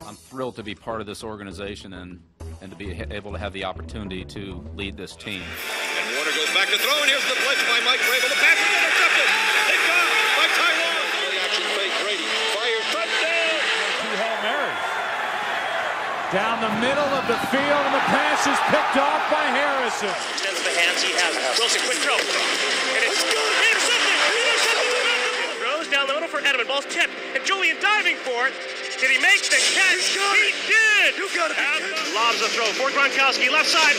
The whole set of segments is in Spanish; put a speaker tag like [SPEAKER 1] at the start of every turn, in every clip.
[SPEAKER 1] I'm thrilled to be part of this organization and, and to be able to have the opportunity to lead this team.
[SPEAKER 2] And Warner goes back to throw, and here's the blitz by Mike Vrabel. The pass is intercepted. Picked off by Taiwan. Play action fake. Brady fires. Touchdown.
[SPEAKER 3] Two Hail Marys. Down the middle of the field, and the pass is picked off by Harrison.
[SPEAKER 4] Extends the hands he has. Wilson, quick throw. And it's good. Intercepted. Intercepted. Throws down the middle for Edelman. Ball's tipped. And Julian diving for it. Did he make the catch? He did.
[SPEAKER 2] You got it.
[SPEAKER 4] Lobs the throw for Gronkowski, left side.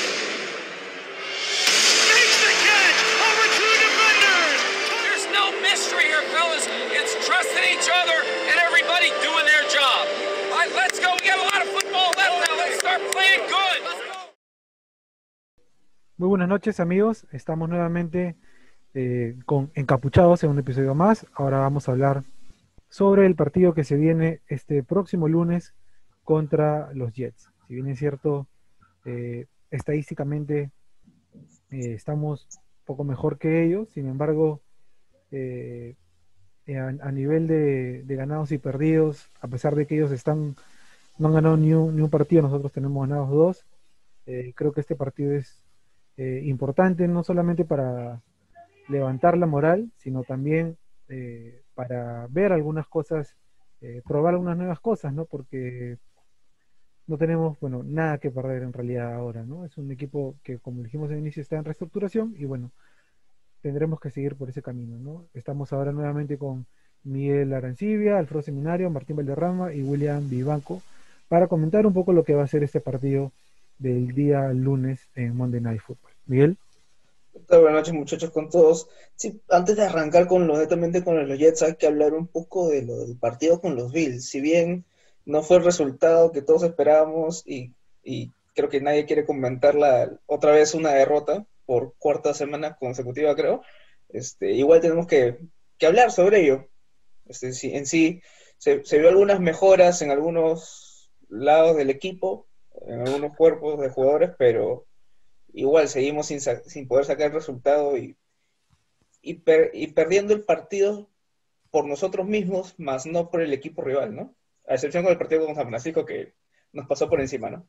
[SPEAKER 4] Makes the catch over two defenders.
[SPEAKER 5] There's no mystery here, fellas. It's trusting each other and everybody doing their job. All right, let's go. We got a lot of football left now. Let's start playing good. Let's go.
[SPEAKER 6] Muy buenas noches amigos, estamos nuevamente eh, con Encapuchados en un episodio más. Ahora vamos a hablar sobre el partido que se viene este próximo lunes contra los Jets. Si bien es cierto, eh, estadísticamente eh, estamos un poco mejor que ellos, sin embargo, a, nivel de, de, ganados y perdidos, a pesar de que ellos están no han ganado ni un, ni un partido, nosotros tenemos ganados dos. creo que este partido es importante no solamente para levantar la moral, sino también eh, para ver algunas cosas, eh, probar algunas nuevas cosas, ¿no? Porque no tenemos, bueno, nada que perder en realidad ahora, ¿no? Es un equipo que, como dijimos al inicio, está en reestructuración y bueno, tendremos que seguir por ese camino, ¿no? Estamos ahora nuevamente con Miguel Arancibia, Alfredo Seminario, Martín Valderrama y William Vivanco para comentar un poco lo que va a ser este partido del día lunes en Monday Night Football. Miguel.
[SPEAKER 7] Buenas noches muchachos con todos. Sí, antes de arrancar con lo netamente con los Jets hay que hablar un poco de lo del partido con los Bills. Si bien no fue el resultado que todos esperábamos y, y creo que nadie quiere comentar la, otra vez una derrota por cuarta semana consecutiva creo, este, igual tenemos que, que hablar sobre ello. Este, sí, en sí se, se vio algunas mejoras en algunos lados del equipo, en algunos cuerpos de jugadores, pero igual seguimos sin, sin poder sacar el resultado y, y, per, y, perdiendo el partido por nosotros mismos, más no por el equipo rival, ¿no? A excepción con el partido con San Francisco que nos pasó por encima, ¿no?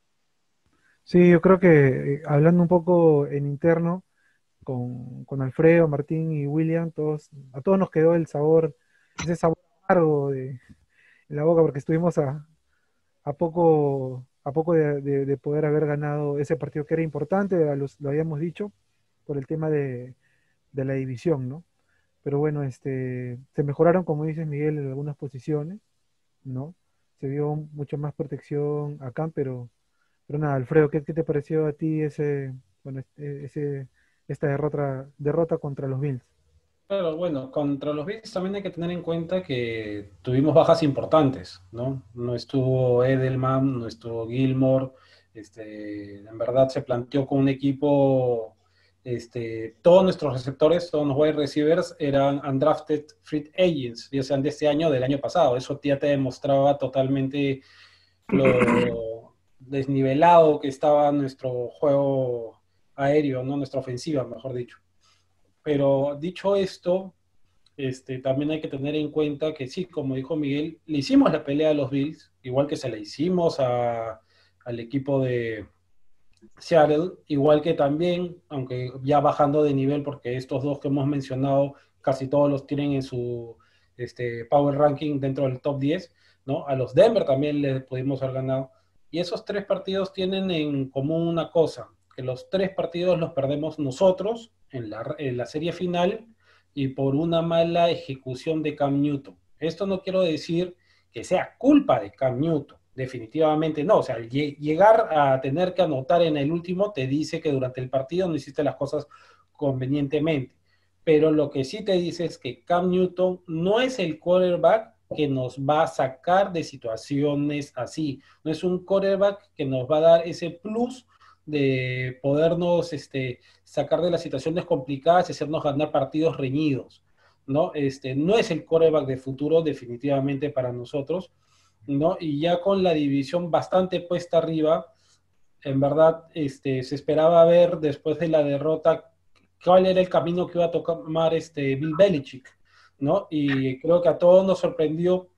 [SPEAKER 6] Sí, yo creo que eh, hablando un poco en interno con, con, Alfredo, Martín y William, todos, a todos nos quedó el sabor, ese sabor amargo de, en la boca porque estuvimos a, a poco a poco de, de, de, poder haber ganado ese partido que era importante, lo habíamos dicho, por el tema de, la división, ¿no? Pero bueno, este, se mejoraron, como dices Miguel, en algunas posiciones, ¿no? Se vio mucha más protección acá, pero, pero nada, Alfredo, ¿qué, ¿qué, te pareció a ti ese, bueno, ese, esta derrota, derrota contra los Bills?
[SPEAKER 8] Pero bueno, contra los Bills también hay que tener en cuenta que tuvimos bajas importantes, ¿no? No estuvo Edelman, no estuvo Gilmore, este, en verdad se planteó con un equipo, este, todos nuestros receptores, todos los wide receivers eran undrafted free agents, ya sean de este año del año pasado. Eso ya te demostraba totalmente lo desnivelado que estaba nuestro juego aéreo, ¿no? Nuestra ofensiva, mejor dicho. Pero dicho esto, este, también hay que tener en cuenta que sí, como dijo Miguel, le hicimos la pelea a los Bills, igual que se la hicimos a, al equipo de Seattle, igual que también, aunque ya bajando de nivel, porque estos dos que hemos mencionado, casi todos los tienen en su este, Power Ranking dentro del top 10, ¿no? A los Denver también les pudimos haber ganado. Y esos tres partidos tienen en común una cosa, que los tres partidos los perdemos nosotros en la, serie final y por una mala ejecución de Cam Newton. Esto no quiero decir que sea culpa de Cam Newton, definitivamente no. O sea, llegar a tener que anotar en el último te dice que durante el partido no hiciste las cosas convenientemente. Pero lo que sí te dice es que Cam Newton no es el quarterback que nos va a sacar de situaciones así. No es un quarterback que nos va a dar ese plus de podernos este, sacar de las situaciones complicadas y hacernos ganar partidos reñidos, ¿no? Este, no es el coreback de futuro definitivamente para nosotros, ¿no? Y ya con la división bastante puesta arriba, en verdad este, se esperaba ver después de la derrota cuál era el camino que iba a tomar este Bill Belichick, ¿no? Y creo que a todos nos sorprendió,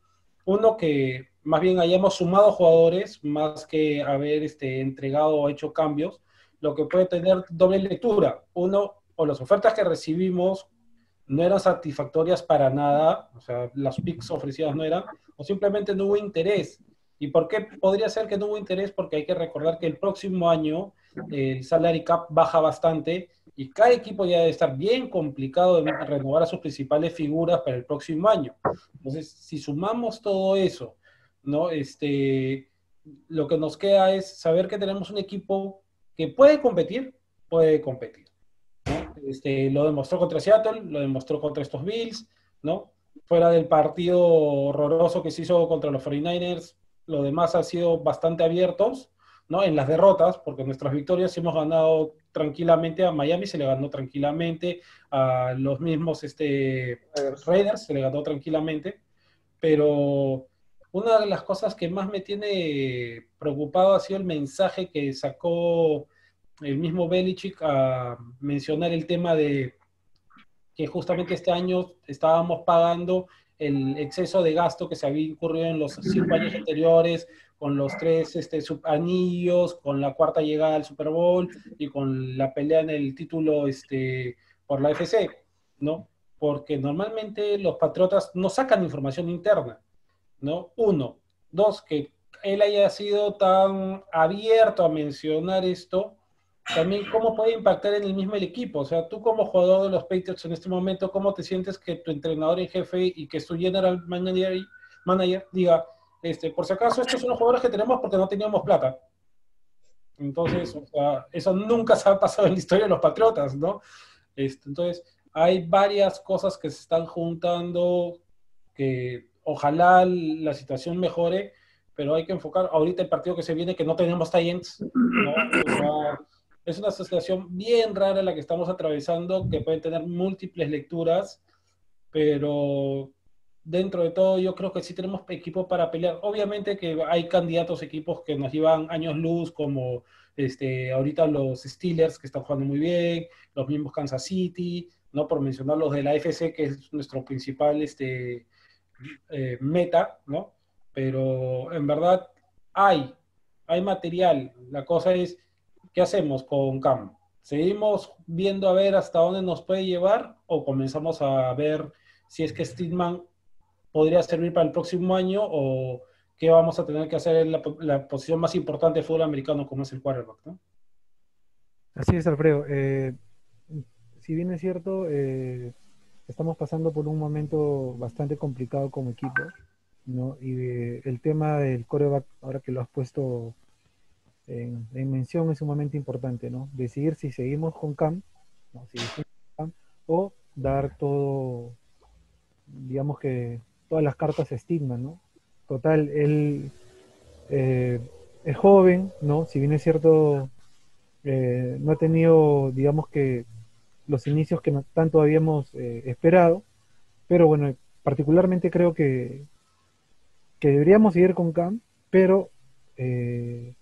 [SPEAKER 8] uno, que más bien hayamos sumado jugadores más que haber este, entregado o hecho cambios, lo que puede tener doble lectura. Uno, o las ofertas que recibimos no eran satisfactorias para nada, o sea, las picks ofrecidas no eran, o simplemente no hubo interés. ¿Y por qué podría ser que no hubo interés? Porque hay que recordar que el próximo año el salary cap baja bastante y cada equipo ya debe estar bien complicado de renovar a sus principales figuras para el próximo año. Entonces, si sumamos todo eso, ¿no? Este, lo que nos queda es saber que tenemos un equipo que puede competir, puede competir. Este, lo demostró contra Seattle, lo demostró contra estos Bills, ¿no? Fuera del partido horroroso que se hizo contra los 49ers, lo demás ha sido bastante abiertos, ¿no? En las derrotas, porque nuestras victorias hemos ganado tranquilamente a Miami, se le ganó tranquilamente a los mismos este, Raiders, se le ganó tranquilamente, pero una de las cosas que más me tiene preocupado ha sido el mensaje que sacó el mismo Belichick a mencionar el tema de que justamente este año estábamos pagando el exceso de gasto que se había incurrido en los cinco años anteriores, con los tres este, anillos, con la cuarta llegada al Super Bowl y con la pelea en el título este, por la FC, ¿no? Porque normalmente los patriotas no sacan información interna. ¿No? Uno. Dos, que él haya sido tan abierto a mencionar esto, también cómo puede impactar en el mismo el equipo. O sea, tú como jugador de los Patriots en este momento, ¿cómo te sientes que tu entrenador en jefe y que su general manager, manager diga, este, por si acaso, estos son los jugadores que tenemos porque no teníamos plata? Entonces, eso nunca se ha pasado en la historia de los Patriotas, ¿no? Este, entonces, hay varias cosas que se están juntando que ojalá la situación mejore, pero hay que enfocar ahorita el partido que se viene, que no tenemos Titans, es una situación bien rara la que estamos atravesando, que puede tener múltiples lecturas, pero dentro de todo yo creo que sí tenemos equipo para pelear. Obviamente que hay candidatos, equipos que nos llevan años luz, como este, ahorita los Steelers, que están jugando muy bien, los mismos Kansas City, ¿no? por mencionar los de la FC, que es nuestro principal este, eh, meta, ¿no? Pero en verdad hay, hay material. La cosa es, ¿qué hacemos con Cam? ¿Seguimos viendo a ver hasta dónde nos puede llevar o comenzamos a ver si es que Steedman podría servir para el próximo año o qué vamos a tener que hacer en la, posición más importante de fútbol americano como es el quarterback, ¿no?
[SPEAKER 6] Así es, Alfredo. Eh, si bien es cierto, eh, estamos pasando por un momento bastante complicado como equipo, ¿no? Y el tema del coreback, ahora que lo has puesto en, mención, es sumamente importante, ¿no? Decidir si seguimos con Cam, o dar todo, digamos que todas las cartas a Stigma, ¿no? Total, él eh, es joven, ¿no? Si bien es cierto, eh, no ha tenido, digamos que, los inicios que tanto habíamos eh, esperado, pero bueno, particularmente creo que, que deberíamos seguir con Cam, pero eh,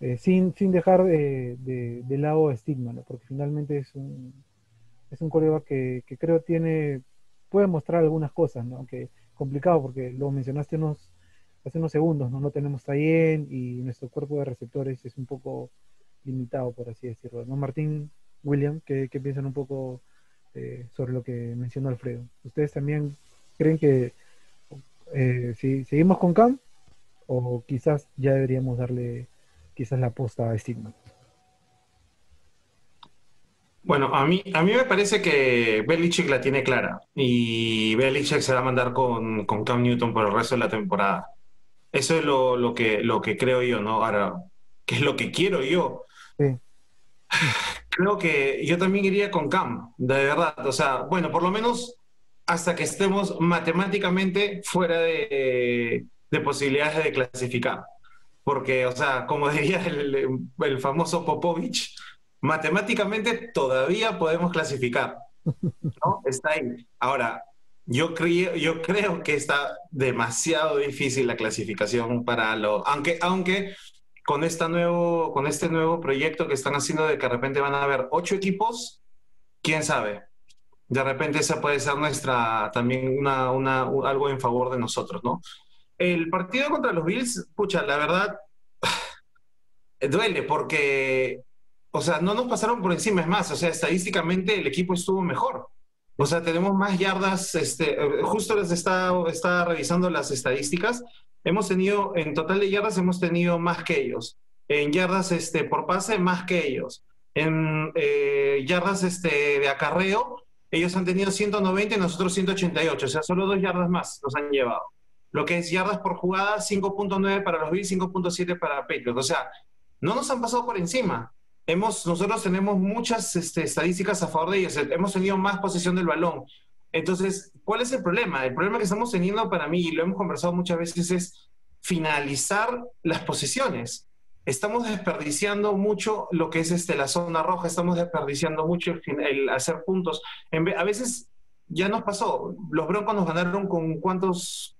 [SPEAKER 6] eh, sin, sin dejar de, de, lado estigma, ¿no? porque finalmente es un, es un coreback que, que, creo tiene, puede mostrar algunas cosas, ¿no? aunque complicado porque lo mencionaste unos, hace unos segundos, ¿no? no tenemos bien y nuestro cuerpo de receptores es un poco limitado, por así decirlo. ¿no? Martín, William, ¿qué, piensan un poco eh, sobre lo que mencionó Alfredo? ¿Ustedes también creen que eh, si seguimos con Cam o quizás ya deberíamos darle quizás la posta a Stigma?
[SPEAKER 9] Bueno, a mí, a mí me parece que Belichick la tiene clara y Belichick se va a mandar con, con Cam Newton por el resto de la temporada. Eso es lo, lo, que, lo que creo yo, ¿no? Ahora, ¿qué es lo que quiero yo? Sí. Creo que yo también iría con Cam, de verdad. O sea, bueno, por lo menos hasta que estemos matemáticamente fuera de, posibilidades de clasificar. Porque, o sea, como diría el, famoso Popovich, matemáticamente todavía podemos clasificar. ¿no? Está ahí. Ahora, yo creo, yo creo que está demasiado difícil la clasificación para lo. Aunque, aunque con, esta nuevo, con este nuevo proyecto que están haciendo de que de repente van a haber ocho equipos, quién sabe. De repente esa puede ser nuestra también una, una, algo en favor de nosotros, ¿no? el partido contra los Bills, pucha, la verdad, duele porque, o sea, no nos pasaron por encima, es más, o sea, estadísticamente el equipo estuvo mejor. O sea, tenemos más yardas, este, justo les está, está revisando las estadísticas. Hemos tenido, en total de yardas, hemos tenido más que ellos. En yardas este, por pase, más que ellos. En eh, yardas este, de acarreo, ellos han tenido 190 y nosotros 188. O sea, solo dos yardas más nos han llevado. Lo que es yardas por jugada, 5.9 para los Bills, 5.7 para Patriots. O sea, no nos han pasado por encima. Hemos, nosotros tenemos muchas este, estadísticas a favor de ellos. Hemos tenido más posesión del balón. Entonces, ¿cuál es el problema? El problema que estamos teniendo para mí, y lo hemos conversado muchas veces, es finalizar las posesiones. Estamos desperdiciando mucho lo que es este, la zona roja, estamos desperdiciando mucho el, hacer puntos. a veces ya nos pasó, los Broncos nos ganaron con cuántos,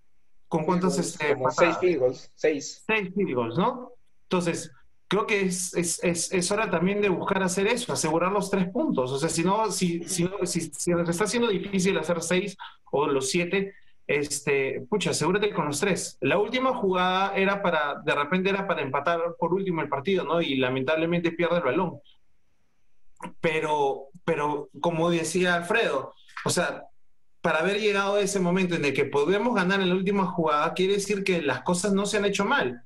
[SPEAKER 9] con cuántos, este,
[SPEAKER 7] seis field goals, seis.
[SPEAKER 9] Seis field goals, ¿no? Entonces, creo que es, es, es, es, hora también de buscar hacer eso, asegurar los tres puntos. O sea, si no, si, si, no, si, si nos está siendo difícil hacer seis o los siete, este, pucha, asegúrate con los tres. La última jugada era para, de repente era para empatar por último el partido, ¿no? Y lamentablemente pierde el balón. Pero, pero como decía Alfredo, o sea, para haber llegado a ese momento en el que podemos ganar en la última jugada, quiere decir que las cosas no se han hecho mal.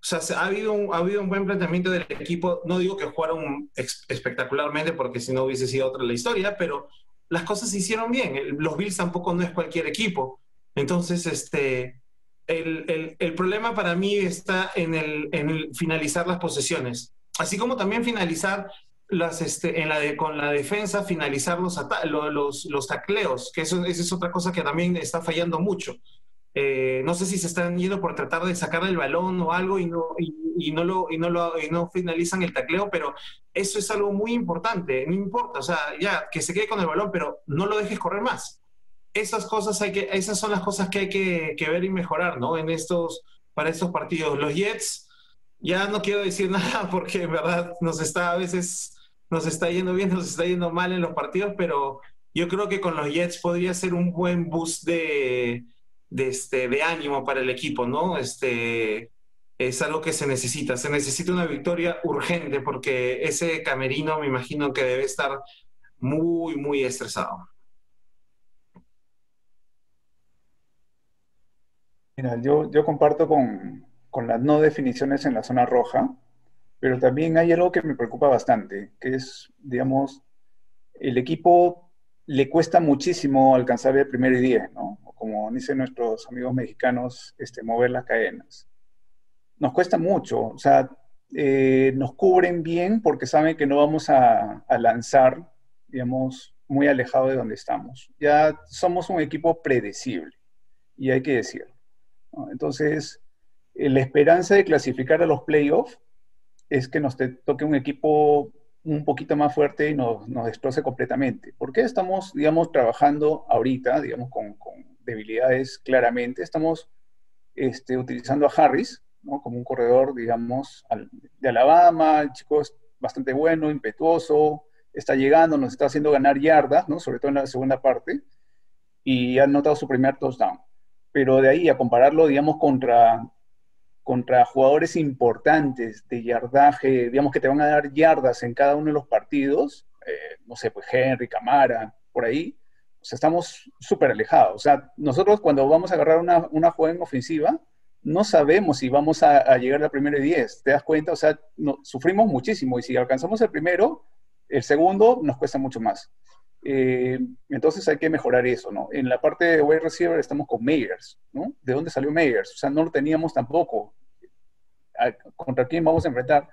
[SPEAKER 9] O sea, ha habido, un, ha habido un buen planteamiento del equipo. No digo que jugaron espectacularmente porque si no hubiese sido otra la historia, pero las cosas se hicieron bien. Los Bills tampoco no es cualquier equipo. Entonces, este, el, el, problema para mí está en el, en finalizar las posesiones. Así como también finalizar las, este, en la de, con la defensa, finalizar los, los, los tacleos, que eso, esa es otra cosa que también está fallando mucho. Eh, no sé si se están yendo por tratar de sacarle el balón o algo y no, y, no, lo, y, no, lo, no finalizan el tacleo, pero eso es algo muy importante, no importa, o sea, ya, que se quede con el balón, pero no lo dejes correr más. Esas cosas hay que, esas son las cosas que hay que, ver y mejorar, ¿no? En estos, para estos partidos. Los Jets, ya no quiero decir nada porque en verdad nos está a veces, nos está yendo bien, nos está yendo mal en los partidos, pero yo creo que con los Jets podría ser un buen boost de de, este, de ánimo para el equipo, ¿no? Este, es algo que se necesita. Se necesita una victoria urgente porque ese camerino me imagino que debe estar muy, muy estresado.
[SPEAKER 10] Mira, yo, yo comparto con, con las no definiciones en la zona roja, pero también hay algo que me preocupa bastante, que es, digamos, el equipo le cuesta muchísimo alcanzar el primer y diez, ¿no? Como dicen nuestros amigos mexicanos, este, mover las cadenas. Nos cuesta mucho, o sea, eh, nos cubren bien porque saben que no vamos a, lanzar, digamos, muy alejado de donde estamos. Ya somos un equipo predecible, y hay que decirlo. Entonces, eh, la esperanza de clasificar a los playoffs es que nos toque un equipo un poquito más fuerte y nos, nos destroce completamente. ¿Por qué estamos, digamos, trabajando ahorita, digamos, con, debilidades claramente? Estamos este, utilizando a Harris ¿no? como un corredor, digamos, de Alabama, el chico es bastante bueno, impetuoso, está llegando, nos está haciendo ganar yardas, ¿no? sobre todo en la segunda parte, y ha notado su primer touchdown. Pero de ahí a compararlo, digamos, contra contra jugadores importantes de yardaje, digamos que te van a dar yardas en cada uno de los partidos, eh, no sé, pues Henry, Camara, por ahí, estamos súper alejados. O sea, nosotros cuando vamos a agarrar una, una jugada en ofensiva, no sabemos si vamos a, llegar al primero y 10, ¿te das cuenta? O sea, sufrimos muchísimo y si alcanzamos el primero, el segundo nos cuesta mucho más. Eh, entonces hay que mejorar eso, ¿no? En la parte de wide receiver estamos con Meyers, ¿no? ¿De dónde salió Meyers? O sea, no lo teníamos tampoco. ¿Contra quién vamos a enfrentar?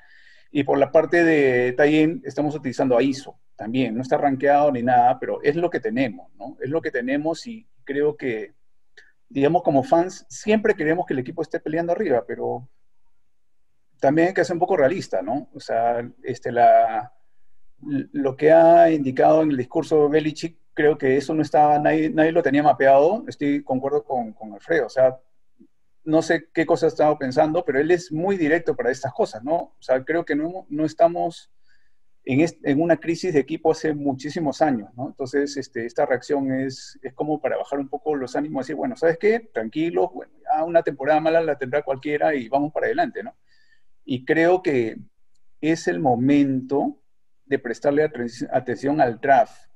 [SPEAKER 10] Y por la parte de Tayen estamos utilizando a ISO también. No está rankeado ni nada, pero es lo que tenemos, ¿no? Es lo que tenemos y creo que, digamos, como fans, siempre queremos que el equipo esté peleando arriba, pero también hay que ser un poco realista, ¿no? O sea, este, la, lo que ha indicado en el discurso Belichick, creo que eso no estaba, nadie, nadie lo tenía mapeado, estoy concuerdo con, con Alfredo, o sea, no sé qué cosa estaba pensando, pero él es muy directo para estas cosas, ¿no? O sea, creo que no, no estamos en, en, una crisis de equipo hace muchísimos años, ¿no? Entonces, este, esta reacción es, es como para bajar un poco los ánimos y decir, bueno, ¿sabes qué? Tranquilo, bueno, ya una temporada mala la tendrá cualquiera y vamos para adelante, ¿no? Y creo que es el momento de prestarle atención al draft,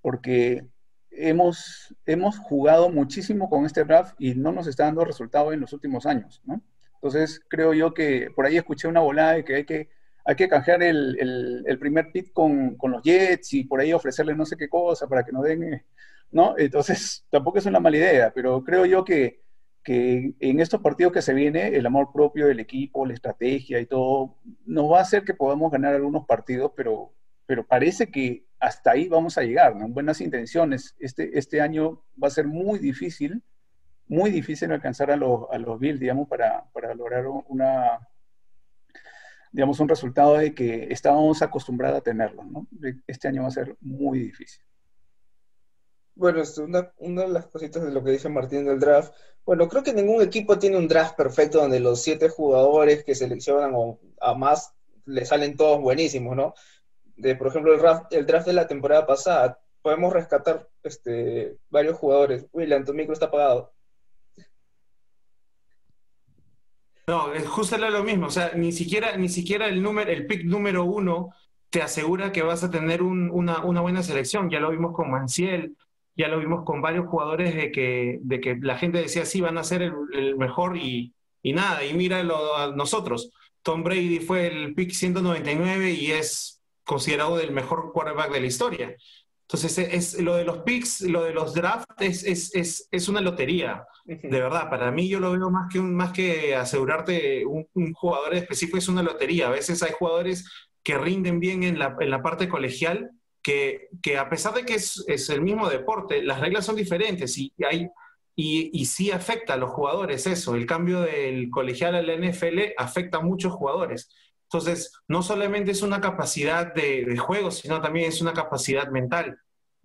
[SPEAKER 10] porque hemos, hemos jugado muchísimo con este draft y no nos está dando resultado en los últimos años, ¿no? Entonces, creo yo que por ahí escuché una volada de que hay que, hay que canjear el, el, primer pick con, con, los Jets y por ahí ofrecerle no sé qué cosa para que nos den, ¿no? Entonces, tampoco es una mala idea, pero creo yo que, que en estos partidos que se viene, el amor propio del equipo, la estrategia y todo, nos va a hacer que podamos ganar algunos partidos, pero, pero parece que hasta ahí vamos a llegar, ¿no? Buenas intenciones. Este, este año va a ser muy difícil muy difícil alcanzar a los, a los Bills, digamos, para, para lograr una, digamos, un resultado de que estábamos acostumbrados a tenerlo, ¿no? Este año va a ser muy difícil.
[SPEAKER 7] Bueno, es una, una, de las cositas de lo que dice Martín del draft. Bueno, creo que ningún equipo tiene un draft perfecto donde los siete jugadores que seleccionan o a más le salen todos buenísimos, ¿no? De, por ejemplo, el draft, el draft de la temporada pasada, podemos rescatar este, varios jugadores. William, tu micro está apagado.
[SPEAKER 9] No, es justo lo mismo. O sea, ni siquiera, ni siquiera el número, el pick número uno te asegura que vas a tener una, buena selección. Ya lo vimos con Manciel, ya lo vimos con varios jugadores de que, de que la gente decía sí van a ser el, mejor y, y, nada. Y míralo a nosotros. Tom Brady fue el pick 199 y es considerado el mejor quarterback de la historia. Entonces, es, lo de los picks, lo de los drafts es, es, es, una lotería, de verdad. Para mí yo lo veo más que, un, más que asegurarte un, jugador específico, es una lotería. A veces hay jugadores que rinden bien en la, en la parte colegial, que, que, a pesar de que es, es, el mismo deporte, las reglas son diferentes y, hay, y, y, sí afecta a los jugadores eso. El cambio del colegial al NFL afecta a muchos jugadores. Entonces, no solamente es una capacidad de, juego, sino también es una capacidad mental.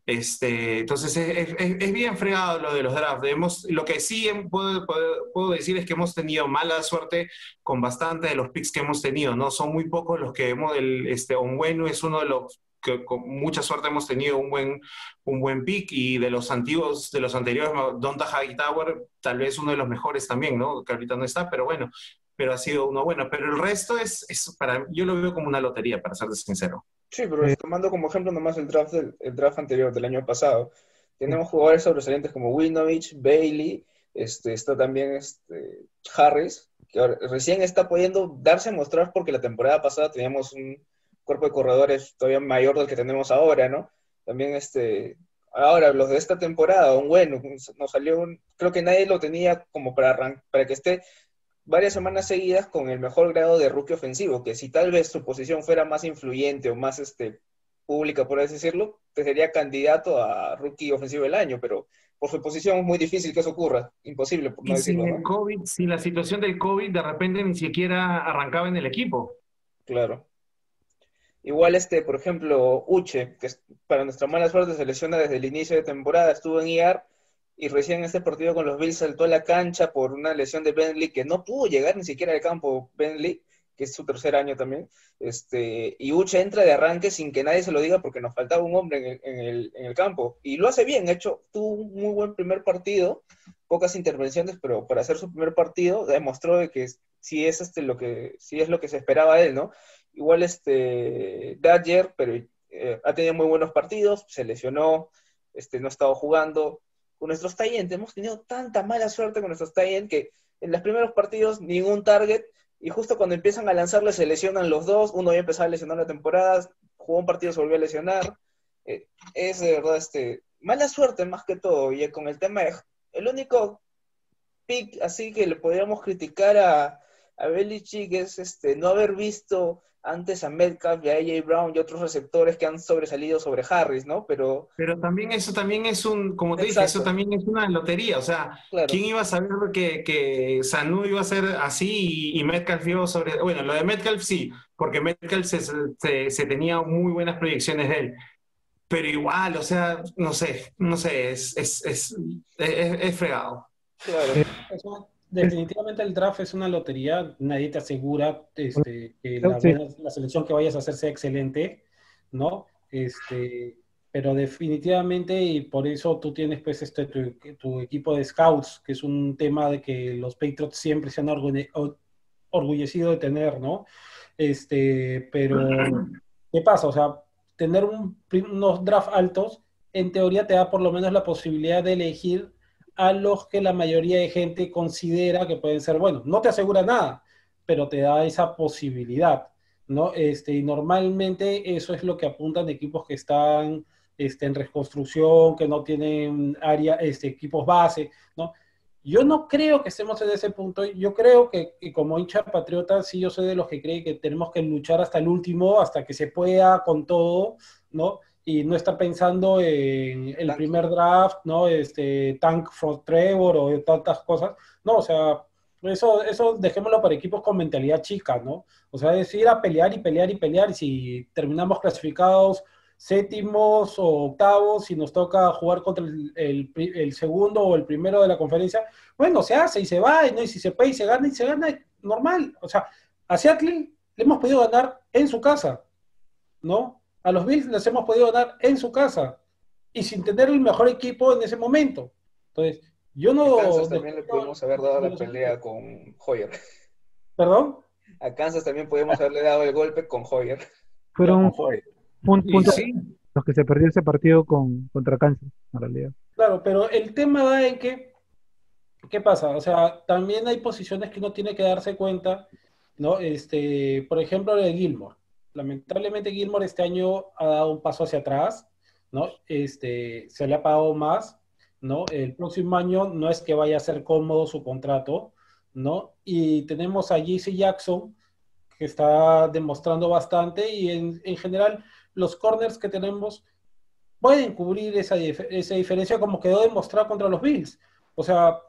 [SPEAKER 9] Este, entonces, es, bien fregado lo de los drafts. lo que sí puedo, puedo, decir es que hemos tenido mala suerte con bastante de los picks que hemos tenido, ¿no? Son muy pocos los que hemos, el, este, bueno es uno de los que con mucha suerte hemos tenido un buen, un buen pick y de los antiguos, de los anteriores, Donta Hightower, tal vez uno de los mejores también, ¿no? Que ahorita no está, pero bueno, pero ha sido uno bueno. Pero el resto es, es para yo lo veo como una lotería, para ser sincero.
[SPEAKER 7] Sí, pero tomando como ejemplo nomás el draft, del, el draft anterior del año pasado, tenemos jugadores sobresalientes como Winovich, Bailey, este, está también este, Harris, que recién está pudiendo darse a mostrar porque la temporada pasada teníamos un cuerpo de corredores todavía mayor del que tenemos ahora, ¿no? También este, ahora los de esta temporada, un bueno, nos salió un, creo que nadie lo tenía como para, para que esté varias semanas seguidas con el mejor grado de rookie ofensivo, que si tal vez su posición fuera más influyente o más este, pública, por así decirlo, te sería candidato a rookie ofensivo del año, pero por su posición es muy difícil que eso ocurra, imposible, por no decirlo.
[SPEAKER 9] Sin, el COVID, sin la situación del COVID, de repente ni siquiera arrancaba en el equipo.
[SPEAKER 7] Claro. Igual, este, por ejemplo, Uche, que para nuestra mala suerte se lesiona desde el inicio de temporada, estuvo en IAR y recién en este partido con los Bills saltó a la cancha por una lesión de Bentley que no pudo llegar ni siquiera al campo Bentley, que es su tercer año también. Este, y Uche entra de arranque sin que nadie se lo diga porque nos faltaba un hombre en el, en el, campo. Y lo hace bien, hecho, tuvo un muy buen primer partido, pocas intervenciones, pero para hacer su primer partido demostró que sí es, este, lo, que, sí es lo que se esperaba de él, ¿no? Igual este, Dodger, pero eh, ha tenido muy buenos partidos, se lesionó, este, no ha estado jugando, con nuestros Tyrants. Hemos tenido tanta mala suerte con nuestros Tyrants que en los primeros partidos ningún target y justo cuando empiezan a lanzarle se lesionan los dos. Uno ya empezaba a lesionar la temporada, jugó un partido, se volvió a lesionar. Eh, es de verdad este, mala suerte más que todo. Y con el tema de, el único pick así que le podríamos criticar a, a Belichick es este, no haber visto antes a Metcalf y a AJ Brown y otros receptores que han sobresalido sobre Harris, ¿no? Pero,
[SPEAKER 9] pero también eso también es un, como te dije, eso también es una lotería. O sea, ¿quién iba a saber que, que Sanu iba a ser así y, Metcalf iba sobre... Bueno, lo de Metcalf sí, porque Metcalf se, se, tenía muy buenas proyecciones de él. Pero igual, o sea, no sé, no sé, es, es, es, es, fregado.
[SPEAKER 7] Claro.
[SPEAKER 8] Definitivamente el draft es una lotería, nadie te asegura este, que la, selección que vayas a hacer sea excelente, ¿no? Este, pero definitivamente, y por eso tú tienes pues este, tu, tu equipo de scouts, que es un tema de que los Patriots siempre se han orgulle- or- orgullecido de tener, ¿no? Este, pero, ¿qué pasa? O sea, tener un unos draft altos, en teoría te da por lo menos la posibilidad de elegir a los que la mayoría de gente considera que pueden ser buenos. No te asegura nada, pero te da esa posibilidad, ¿no? Este, y normalmente eso es lo que apuntan equipos que están este, en reconstrucción, que no tienen área, este, equipos base, ¿no? Yo no creo que estemos en ese punto. Yo creo que, que como hincha patriota, sí, yo soy de los que cree que tenemos que luchar hasta el último, hasta que se pueda con todo, ¿no? Y no estar pensando en el primer draft, ¿no? Este, Tank for Trevor o tantas cosas. No, o sea, eso, eso dejémoslo para equipos con mentalidad chica, ¿no? O sea, es ir a pelear y pelear y pelear. Si terminamos clasificados séptimos o octavos, si nos toca jugar contra el, el el segundo o el primero de la conferencia, bueno, se hace y se va, y, ¿no? y si se puede y se gana y se gana, normal. O sea, a Seattle le hemos podido ganar en su casa, ¿no? A los Bills les hemos podido ganar en su casa y sin tener el mejor equipo en ese momento. Entonces, yo no...
[SPEAKER 7] A Kansas también le pudimos haber dado la pelea con Hoyer.
[SPEAKER 8] ¿Perdón?
[SPEAKER 7] A Kansas también pudimos haberle dado el golpe con Hoyer.
[SPEAKER 6] Fueron puntos
[SPEAKER 8] sí.
[SPEAKER 6] los que se perdió ese partido con, contra Kansas, en realidad.
[SPEAKER 8] Claro, pero el tema va en que, ¿qué pasa? O sea, también hay posiciones que uno tiene que darse cuenta, ¿no? Este, por ejemplo, lo de Gilmore. Lamentablemente Gilmore este año ha dado un paso hacia atrás, ¿no? Este, se le ha pagado más, ¿no? El próximo año no es que vaya a ser cómodo su contrato, ¿no? Y tenemos a JC Jackson, que está demostrando bastante, y en, en general los corners que tenemos pueden cubrir esa, esa diferencia como quedó demostrado contra los Bills. O sea,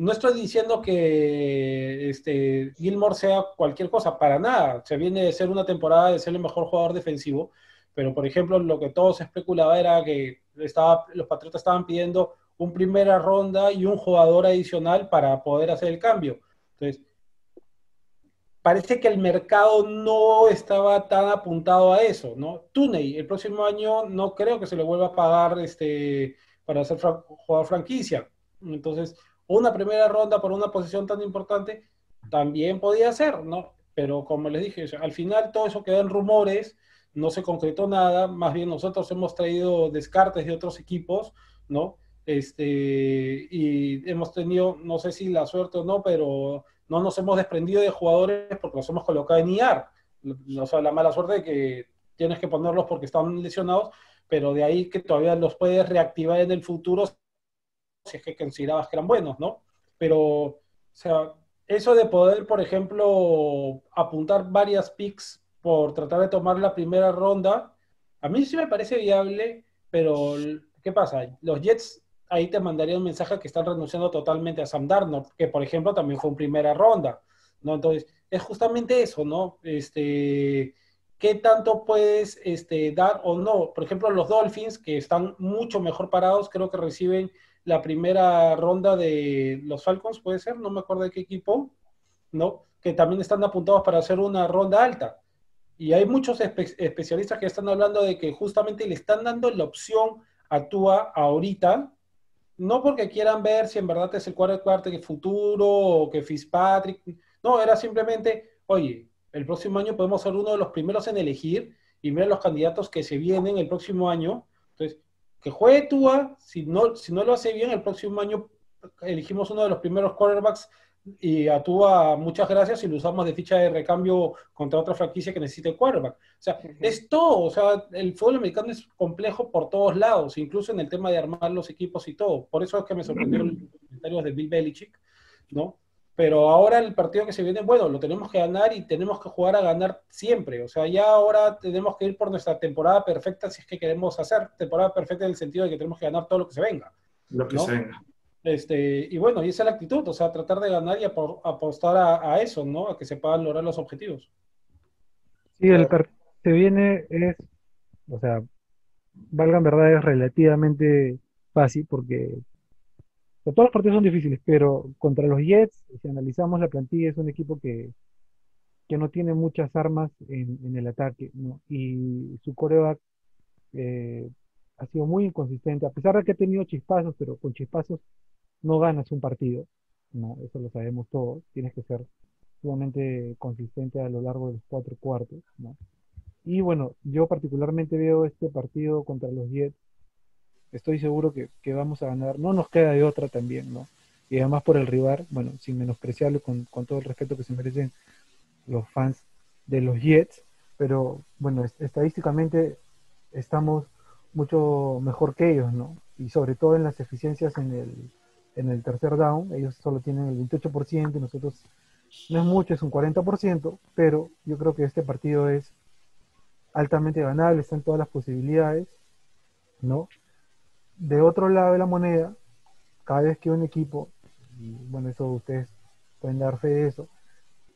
[SPEAKER 8] no estoy diciendo que este, Gilmore sea cualquier cosa, para nada. Se viene de ser una temporada de ser el mejor jugador defensivo, pero por ejemplo, lo que todos especulaba era que estaba, los Patriotas estaban pidiendo un primera ronda y un jugador adicional para poder hacer el cambio. Entonces, parece que el mercado no estaba tan apuntado a eso, ¿no? Tuney, el próximo año no creo que se le vuelva a pagar este, para ser jugador franquicia. Entonces, una primera ronda por una posición tan importante también podía ser, ¿no? Pero como les dije, al final todo eso quedó en rumores, no se concretó nada, más bien nosotros hemos traído descartes de otros equipos, ¿no? Este, y hemos tenido, no sé si la suerte o no, pero no nos hemos desprendido de jugadores porque los hemos colocado en IAR. O sea, la mala suerte de que tienes que ponerlos porque están lesionados, pero de ahí que todavía los puedes reactivar en el futuro si es que considerabas que eran buenos, ¿no? Pero, o sea, eso de poder, por ejemplo, apuntar varias picks por tratar de tomar la primera ronda, a mí sí me parece viable, pero ¿qué pasa? Los Jets ahí te mandaría un mensaje que están renunciando totalmente a Sam Darnold, que por ejemplo también fue en primera ronda, ¿no? Entonces, es justamente eso, ¿no? Este, ¿qué tanto puedes este, dar o no? Por ejemplo, los Dolphins, que están mucho mejor parados, creo que reciben la primera ronda de los Falcons, puede ser, no me acuerdo de qué equipo, ¿no? Que también están apuntados para hacer una ronda alta. Y hay muchos espe- especialistas que están hablando de que justamente le están dando la opción a Tua ahorita, no porque quieran ver si en verdad es el cuarto cuarto que futuro o que Fitzpatrick, no, era simplemente, oye, el próximo año podemos ser uno de los primeros en elegir y ver los candidatos que se vienen el próximo año. Entonces, que juegue Tua, si no, si no lo hace bien, el próximo año elegimos uno de los primeros quarterbacks y a Tua muchas gracias y lo usamos de ficha de recambio contra otra franquicia que necesite quarterback. O sea, es todo, o sea, el fútbol americano es complejo por todos lados, incluso en el tema de armar los equipos y todo. Por eso es que me sorprendió los comentarios de Bill Belichick, ¿no? Pero ahora el partido que se viene, bueno, lo tenemos que ganar y tenemos que jugar a ganar siempre. O sea, ya ahora tenemos que ir por nuestra temporada perfecta si es que queremos hacer temporada perfecta en el sentido de que tenemos que ganar todo lo que se venga.
[SPEAKER 9] Lo que
[SPEAKER 8] ¿no?
[SPEAKER 9] se venga.
[SPEAKER 8] Este, y bueno, y esa es la actitud, o sea, tratar de ganar y apo- apostar a, a eso, ¿no? A que se puedan lograr los objetivos.
[SPEAKER 6] Sí, el partido que viene es, o sea, valga en verdad, es relativamente fácil porque sea, todos los partidos son difíciles, pero contra los Jets, si analizamos la plantilla, es un equipo que, que no tiene muchas armas en, en el ataque, ¿no? Y su coreback eh, ha sido muy inconsistente, a pesar de que ha tenido chispazos, pero con chispazos no ganas un partido, ¿no? Eso lo sabemos todos, tienes que ser sumamente consistente a lo largo de los cuatro cuartos, ¿no? Y bueno, yo particularmente veo este partido contra los Jets, estoy seguro que, vamos a ganar, no nos queda de otra también, ¿no? Y además por el rival, bueno, sin menospreciarlo, con, con todo el respeto que se merecen los fans de los Jets, pero bueno, est- estadísticamente estamos mucho mejor que ellos, ¿no? Y sobre todo en las eficiencias en el, en el tercer down, ellos solo tienen el 28% y nosotros no es mucho, es un 40%, pero yo creo que este partido es altamente ganable, están todas las posibilidades, ¿no? De otro lado de la moneda, cada vez que un equipo, y bueno, eso ustedes pueden dar fe de eso,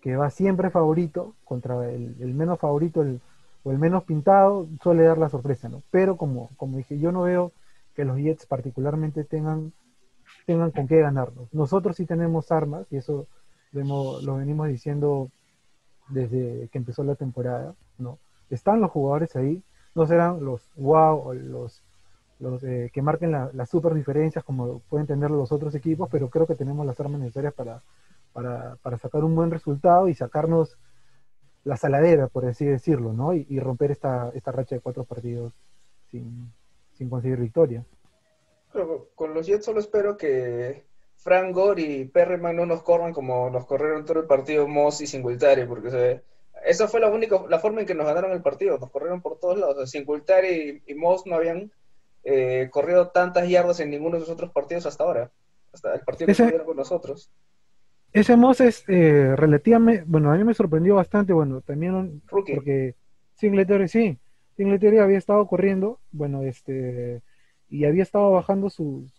[SPEAKER 6] que va siempre favorito contra el, menos favorito el- o el menos pintado, suele dar la sorpresa, ¿no? Pero como, como dije, yo no veo que los Jets particularmente tengan, tengan con qué ganarnos. Nosotros sí tenemos armas, y eso lo, lo venimos diciendo desde que empezó la temporada, ¿no? Están los jugadores ahí, no serán los wow o los, los eh, que marquen la- las super diferencias como pueden tener los otros equipos, pero creo que tenemos las armas necesarias para, para, sacar un buen resultado y sacarnos la saladera, por así decirlo, ¿no? Y, romper esta, esta racha de cuatro partidos sin, sin conseguir victoria.
[SPEAKER 7] Con los Jets solo espero que Frank Gore y Perryman no nos corran como nos corrieron todo el partido Moss y Singletary, porque se- esa fue la única, la forma en que nos ganaron el partido, nos corrieron por todos lados. Y, y Moss no habían eh, corrido tantas yardas en ninguno de sus otros partidos hasta ahora, hasta el partido que
[SPEAKER 6] Ese-
[SPEAKER 7] tuvieron con nosotros.
[SPEAKER 6] Ese Moss es eh, relativamente, bueno, a mí me sorprendió bastante, bueno, también
[SPEAKER 7] Rookie.
[SPEAKER 6] porque Singletary, sí, Singletary había estado corriendo, bueno, este, y había estado bajando su,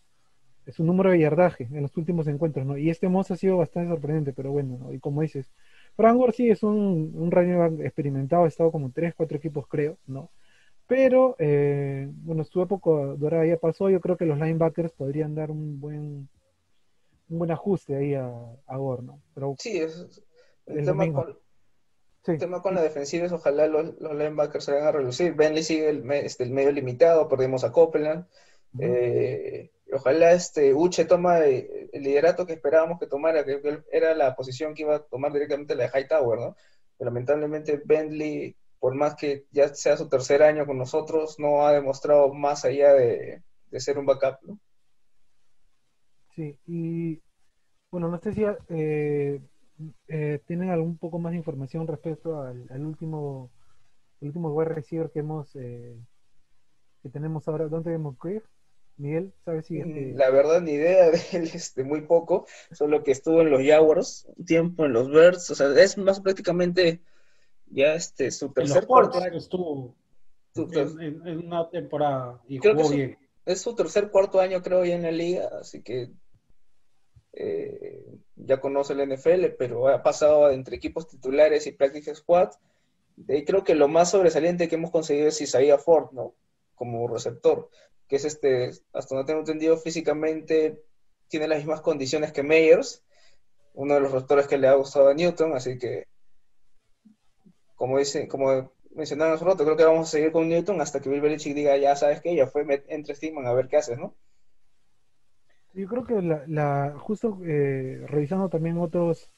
[SPEAKER 6] su número de yardaje en los últimos encuentros, ¿no? Y este Moss ha sido bastante sorprendente, pero bueno, ¿no? Y como dices, Frank Gore sí es un, un running back experimentado, ha estado como tres, cuatro equipos, creo, ¿no? Pero, eh, bueno, su época dorada ya pasó, yo creo que los linebackers podrían dar un buen un buen ajuste ahí a, a Gore, ¿no? Pero
[SPEAKER 7] Sí, es, el,
[SPEAKER 6] el
[SPEAKER 7] tema con,
[SPEAKER 6] Sí.
[SPEAKER 7] el tema con la defensiva es ojalá los, los linebackers se vayan a reducir. Bentley sigue el, este, el medio limitado, perdimos a Copeland. Eh, ojalá este Uche toma el, el liderato que esperábamos que tomara, que que era la posición que iba a tomar directamente la de Hightower, ¿no? Pero lamentablemente Bentley, por más que ya sea su tercer año con nosotros, no ha demostrado más allá de, de ser un backup, ¿no?
[SPEAKER 6] Sí, y bueno, no sé si eh, eh, tienen algún poco más de información respecto al, al último el último wide receiver que hemos eh, que tenemos ahora, Dante Moncrief. Miguel, ¿sabes si este-
[SPEAKER 7] La verdad, ni idea de él, este, muy poco, solo que estuvo en los Jaguars, un tiempo en los Birds, o sea, es más prácticamente ya este, su tercer
[SPEAKER 8] estuvo
[SPEAKER 7] su ter-
[SPEAKER 8] en, en- en una temporada y
[SPEAKER 7] Creo que su-
[SPEAKER 8] bien.
[SPEAKER 7] es su tercer cuarto año, creo, ya en la liga, así que eh, ya conoce el NFL, pero ha pasado entre equipos titulares y practice squad. De ahí creo que lo más sobresaliente que hemos conseguido es Isaiah Ford, ¿no? Como receptor, que es este, hasta donde tengo entendido, físicamente tiene las mismas condiciones que Meyers, uno de los receptores que le ha gustado a Newton, así que, como dice, como mencionaron hace creo que vamos a seguir con Newton hasta que Bill Belichick diga, ya sabes que ya fue, entre Steedman a ver qué haces, ¿no?
[SPEAKER 6] Yo creo que la, la- justo eh, revisando también otros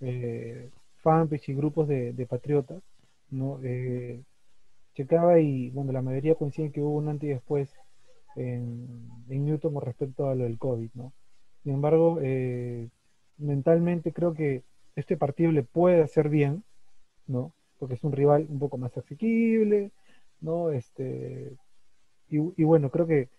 [SPEAKER 6] eh, fanpage y grupos de, de patriotas, ¿no? Eh, checaba y bueno, la mayoría coinciden que hubo un antes y después en, en Newton con respecto a lo del COVID, ¿no? Sin embargo, eh, mentalmente creo que este partido le puede hacer bien, ¿no? Porque es un rival un poco más asequible, ¿no? Este, y, y bueno, creo que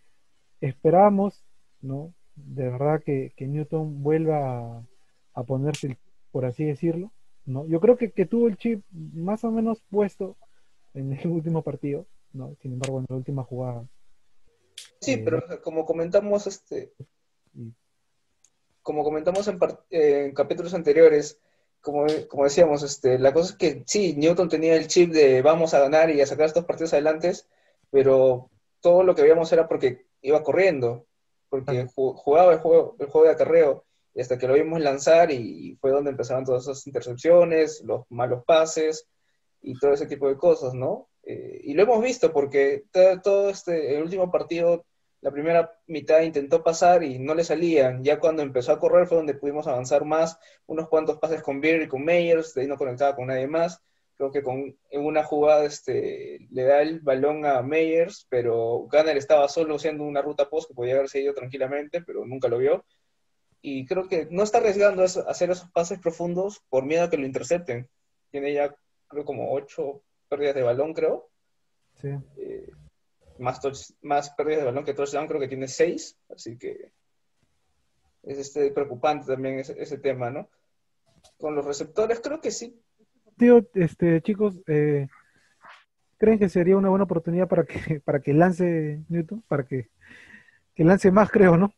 [SPEAKER 6] esperamos, ¿no? De verdad que, que Newton vuelva a, a ponerse, el- por así decirlo, ¿no? Yo creo que, que tuvo el chip más o menos puesto en el último partido, ¿no? Sin embargo, en la última jugada.
[SPEAKER 7] Sí,
[SPEAKER 6] Eh,
[SPEAKER 7] pero como comentamos, este, como comentamos en, en capítulos anteriores, como, como decíamos, este, la cosa es que sí, Newton tenía el chip de vamos a ganar y a sacar estos partidos adelante, pero todo lo que veíamos era porque iba corriendo. porque ju- jugaba el juego, el juego de acarreo, y hasta que lo vimos lanzar y fue donde empezaron todas esas intercepciones, los malos pases y todo ese tipo de cosas, ¿no? Eh, y lo hemos visto porque todo, todo este, el último partido, la primera mitad intentó pasar y no le salían. Ya cuando empezó a correr fue donde pudimos avanzar más, unos cuantos pases con Beer y con Meyers, de ahí no conectaba con nadie más. Creo que con, en una jugada este, le da el balón a Meyers, pero Gunner estaba solo haciendo una ruta post que podía haberse ido tranquilamente, pero nunca lo vio. Y creo que no está arriesgando eso- hacer esos pases profundos por miedo a que lo intercepten. Tiene ya, creo, como ocho pérdidas de balón, creo.
[SPEAKER 6] Sí.
[SPEAKER 7] Eh, más, touch- más pérdidas de balón que touchdown, creo que tiene seis. Así que es este, preocupante también ese, ese tema, ¿no? Con los receptores, creo que sí.
[SPEAKER 6] Tío, este, chicos, eh, ¿creen que sería una buena oportunidad para que, para que lance Newton? Para que, que lance más, creo, ¿no?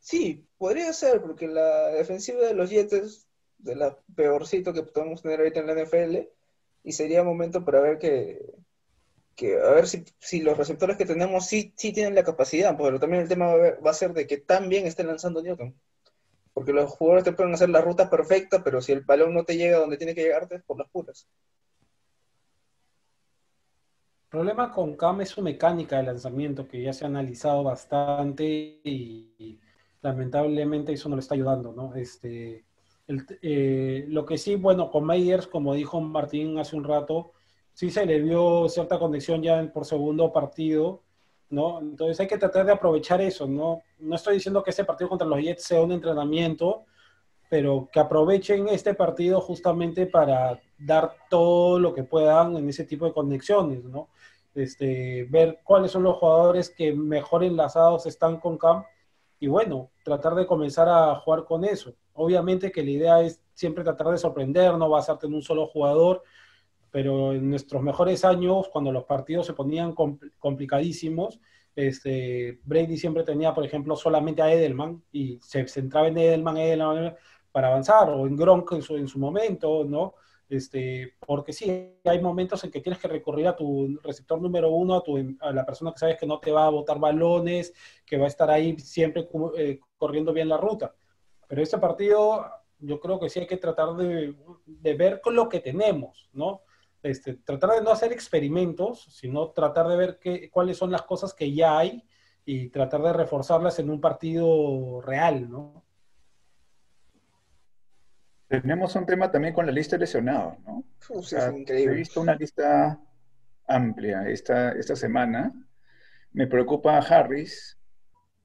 [SPEAKER 7] Sí, podría ser, porque la defensiva de los Jets es de la peorcito que podemos tener ahorita en la NFL y sería momento para ver que, que a ver si, si los receptores que tenemos sí, sí tienen la capacidad, pero también el tema va a, ver- va a ser de que tan bien esté lanzando Newton. Porque los jugadores te pueden hacer la ruta perfecta, pero si el balón no te llega donde tiene que llegarte es por las puras.
[SPEAKER 8] El problema con Cam es su mecánica de lanzamiento, que ya se ha analizado bastante y, y lamentablemente eso no le está ayudando, ¿no? Este, el- eh, lo que sí, bueno, con Meyers, como dijo Martín hace un rato, sí se le vio cierta conexión ya por segundo partido, ¿no? Entonces hay que tratar de aprovechar eso, ¿no? No estoy diciendo que este partido contra los Jets sea un entrenamiento, pero que aprovechen este partido justamente para dar todo lo que puedan en ese tipo de conexiones, ¿no? Este, ver cuáles son los jugadores que mejor enlazados están con Cam y bueno, tratar de comenzar a jugar con eso. Obviamente que la idea es siempre tratar de sorprender, no basarte en un solo jugador, pero en nuestros mejores años, cuando los partidos se ponían compl- complicadísimos, este, Brady siempre tenía, por ejemplo, solamente a Edelman y se centraba en Edelman, Edelman para avanzar, o en Gronk en su, en su momento, ¿no? Este, porque sí, hay momentos en que tienes que recurrir a tu receptor número uno, a, tu, a la persona que sabes que no te va a botar balones, que va a estar ahí siempre eh, corriendo bien la ruta. Pero este partido, yo creo que sí hay que tratar de, de ver con lo que tenemos, ¿no? Este, tratar de no hacer experimentos, sino tratar de ver qué, cuáles son las cosas que ya hay y tratar de reforzarlas en un partido real, ¿no?
[SPEAKER 10] Tenemos un tema también con la lista de lesionados, ¿no?
[SPEAKER 7] Uf,
[SPEAKER 10] O sea,
[SPEAKER 7] es increíble.
[SPEAKER 10] he visto una lista amplia esta, esta semana. Me preocupa Harris,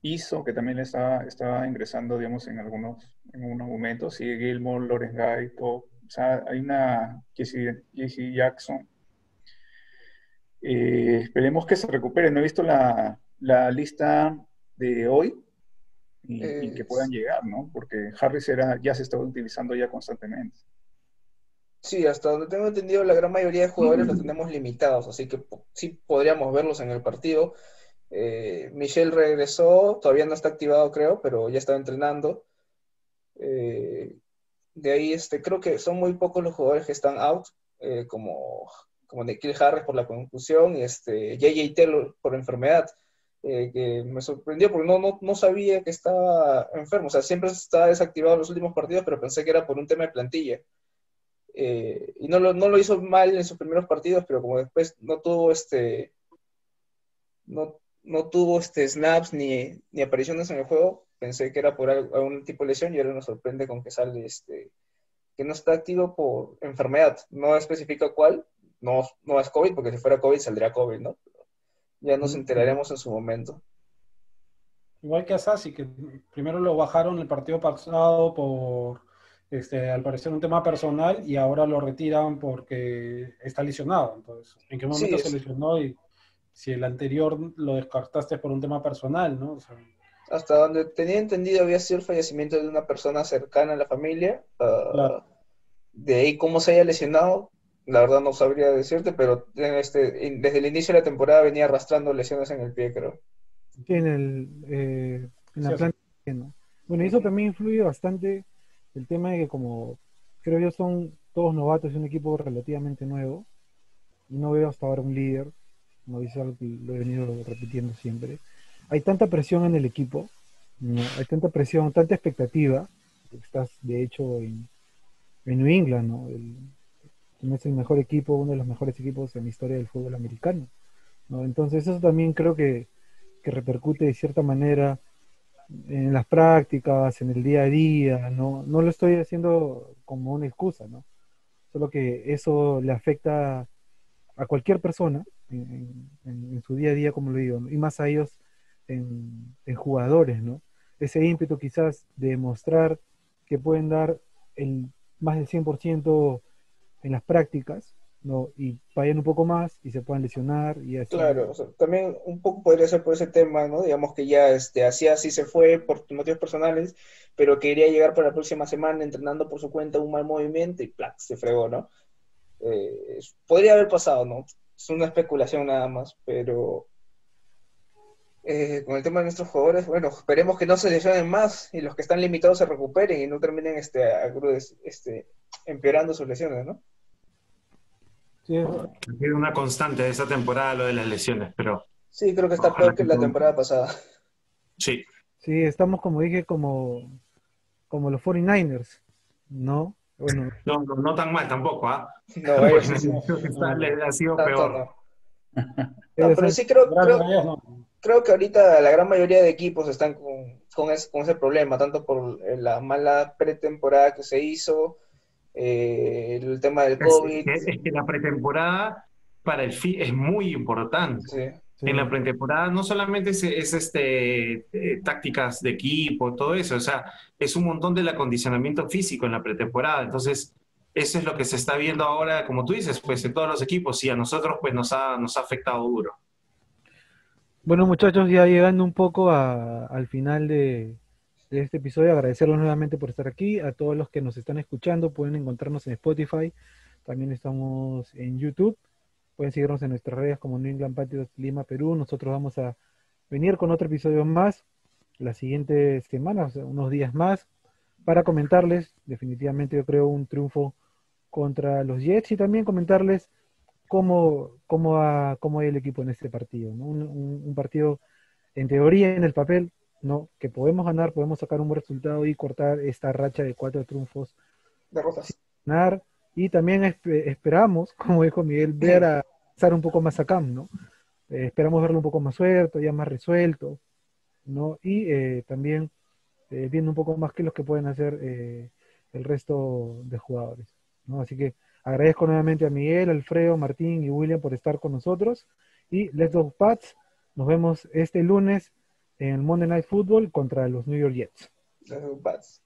[SPEAKER 10] Iso, que también estaba, estaba ingresando, digamos, en algunos, en algunos momentos. Sigue Gilmore, Lawrence Guy, todo. Sea, hay una Jesse, Jackson. Eh, esperemos que se recupere. No he visto la, la lista de hoy y, y que puedan llegar, ¿no? Porque Harris era, ya se estaba utilizando ya constantemente.
[SPEAKER 7] Sí, hasta donde tengo entendido, la gran mayoría de jugadores los tenemos limitados, así que sí podríamos verlos en el partido. Eh, Michel regresó, todavía no está activado, creo, pero ya está entrenando. Eh, de ahí, este, creo que son muy pocos los jugadores que están out, eh, como, como Nikhil Harris por la concusión y este, J.J. Taylor por enfermedad, eh, que me sorprendió porque no, no, no sabía que estaba enfermo. O sea, siempre está desactivado en los últimos partidos, pero pensé que era por un tema de plantilla. Eh, y no lo, no lo hizo mal en sus primeros partidos, pero como después no tuvo este no, no tuvo este snaps ni, ni apariciones en el juego, pensé que era por al- algún tipo de lesión y ahora nos sorprende con que sale este que no está activo por enfermedad, no especifica cuál, no, no es COVID, porque si fuera COVID saldría COVID, ¿no? Ya nos enteraremos en su momento.
[SPEAKER 8] Igual que a Sassi, que primero lo bajaron el partido pasado por, este, al parecer, un tema personal y ahora lo retiran porque está lesionado. Entonces, ¿en qué momento
[SPEAKER 7] Sí,
[SPEAKER 8] se
[SPEAKER 7] es-
[SPEAKER 8] lesionó y si el anterior lo descartaste por un tema personal, ¿no? O sea,
[SPEAKER 7] Hasta donde tenía entendido había sido el fallecimiento de una persona cercana a la familia.
[SPEAKER 8] Claro.
[SPEAKER 7] De ahí cómo se haya lesionado, la verdad no sabría decirte, pero en este, en- desde el inicio de la temporada venía arrastrando lesiones en el pie, creo.
[SPEAKER 6] Sí, en, el, eh, en la
[SPEAKER 8] Sí,
[SPEAKER 6] planta. ¿no? Bueno, y eso también influye bastante el tema de que como creo yo son todos novatos y un equipo relativamente nuevo, y no veo hasta ahora un líder, como dice algo que lo he venido repitiendo siempre. Hay tanta presión en el equipo, hay tanta presión, tanta expectativa. Estás, de hecho, en, en New England, ¿no? Es el mejor equipo, uno de los mejores equipos en la historia del fútbol americano. ¿no? Entonces eso también creo que, que repercute de cierta manera en las prácticas, en el día a día, no, no lo estoy haciendo como una excusa, ¿no? Solo que eso le afecta a cualquier persona en, en- su día a día, como lo digo, y más a ellos en, en jugadores, ¿no? Ese ímpetu quizás de demostrar que pueden dar el más del 100% en las prácticas, ¿no? Y vayan un poco más y se puedan lesionar y así.
[SPEAKER 7] Claro, o sea, también un poco podría ser por ese tema, ¿no? Digamos que ya este, así así se fue por motivos personales, pero quería llegar para la próxima semana entrenando por su cuenta un mal movimiento y ¡plac! se fregó, ¿no? Eh, podría haber pasado, ¿no? Es una especulación nada más, pero eh, con el tema de nuestros jugadores, bueno, esperemos que no se lesionen más y los que están limitados se recuperen y no terminen este, este, empeorando sus lesiones, ¿no?
[SPEAKER 6] Sí, es-
[SPEAKER 9] Ha sido una constante de esta temporada lo de las lesiones, pero
[SPEAKER 7] Sí, creo que está peor que
[SPEAKER 9] que
[SPEAKER 7] la temporada pasada.
[SPEAKER 9] sí.
[SPEAKER 6] sí, estamos como dije, como, como los 49ers, ¿no? Bueno,
[SPEAKER 9] No, no, no tan mal tampoco, ¿ah?
[SPEAKER 7] No, ellos sí,
[SPEAKER 9] ha sido
[SPEAKER 7] Tanto
[SPEAKER 9] peor.
[SPEAKER 7] no. Pero sí creo, creo. Creo que ahorita la gran mayoría de equipos están con, con, ese, con ese problema, tanto por eh, la mala pretemporada que se hizo, eh, el tema del
[SPEAKER 9] Es,
[SPEAKER 7] COVID.
[SPEAKER 9] es- es que la pretemporada para el FI es muy importante.
[SPEAKER 7] Sí.
[SPEAKER 6] sí.
[SPEAKER 9] En la pretemporada no solamente es, es, este, eh, tácticas de equipo, todo eso, o sea, es un montón del acondicionamiento físico en la pretemporada. Entonces, eso es lo que se está viendo ahora, como tú dices, pues en todos los equipos y a nosotros pues nos ha, nos ha afectado duro.
[SPEAKER 6] Bueno, muchachos, ya llegando un poco a- al final de, este episodio, agradecerlos nuevamente por estar aquí. A todos los que nos están escuchando, pueden encontrarnos en Spotify. También estamos en YouTube. Pueden seguirnos en nuestras redes como New England Patriots Lima, Perú. Nosotros vamos a venir con otro episodio más la siguiente semana, o sea, unos días más, para comentarles, definitivamente yo creo, un triunfo contra los Jets y también comentarles cómo, cómo, cómo el equipo en este partido. ¿no? Un, un- un partido, en teoría, en el papel, ¿no? que podemos ganar, podemos sacar un buen resultado y cortar esta racha de cuatro triunfos.
[SPEAKER 7] Derrotas.
[SPEAKER 6] ganar. Y también espe- esperamos, como dijo Miguel, ver a estar un poco más a Cam, ¿no? Eh, esperamos verlo un poco más suelto, ya más resuelto, ¿no? Y eh, también eh, viendo un poco más qué es lo que pueden hacer el resto de jugadores, ¿no? Así que agradezco nuevamente a Miguel, Alfredo, Martín y William por estar con nosotros. Y Let's Go Pats, nos vemos este lunes en Monday Night Football contra los New York Jets.
[SPEAKER 7] Los Bats.